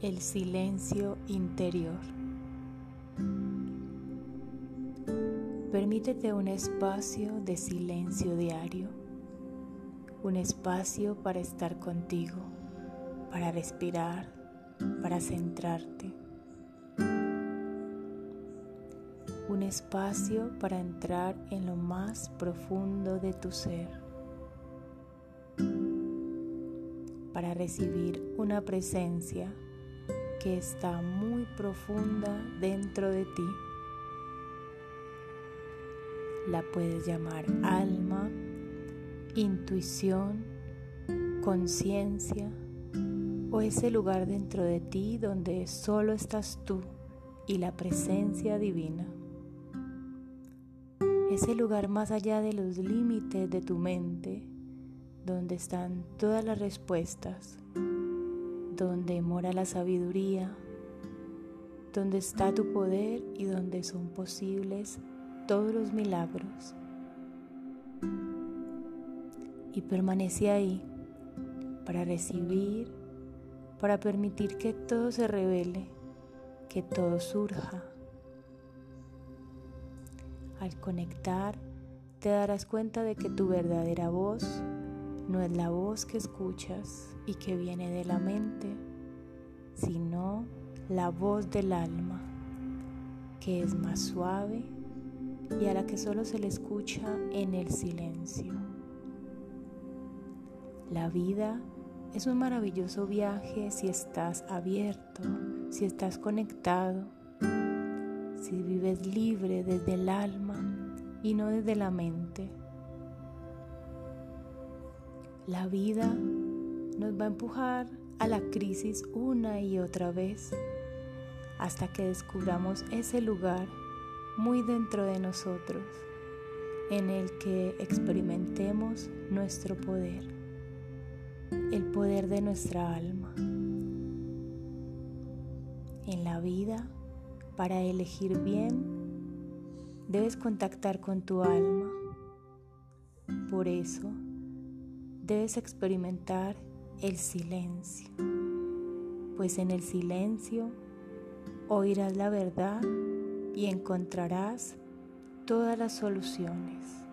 el silencio interior. Permítete un espacio de silencio diario, un espacio para estar contigo, para respirar, para centrarte. Un espacio para entrar en lo más profundo de tu ser. Para recibir una presencia que está muy profunda dentro de ti. La puedes llamar alma, intuición, conciencia o ese lugar dentro de ti donde solo estás tú y la presencia divina. Ese lugar más allá de los límites de tu mente donde están todas las respuestas, donde mora la sabiduría, donde está tu poder y donde son posibles todos los milagros. Y permanece ahí para recibir, para permitir que todo se revele, que todo surja. Al conectar, te darás cuenta de que tu verdadera voz no es la voz que escuchas y que viene de la mente, sino la voz del alma, que es más suave y a la que solo se le escucha en el silencio. La vida es un maravilloso viaje si estás abierto, si estás conectado, si vives libre desde el alma y no desde la mente. La vida nos va a empujar a la crisis una y otra vez hasta que descubramos ese lugar muy dentro de nosotros en el que experimentemos nuestro poder, el poder de nuestra alma. En la vida, para elegir bien, debes contactar con tu alma. Por eso, debes experimentar el silencio, pues en el silencio oirás la verdad y encontrarás todas las soluciones.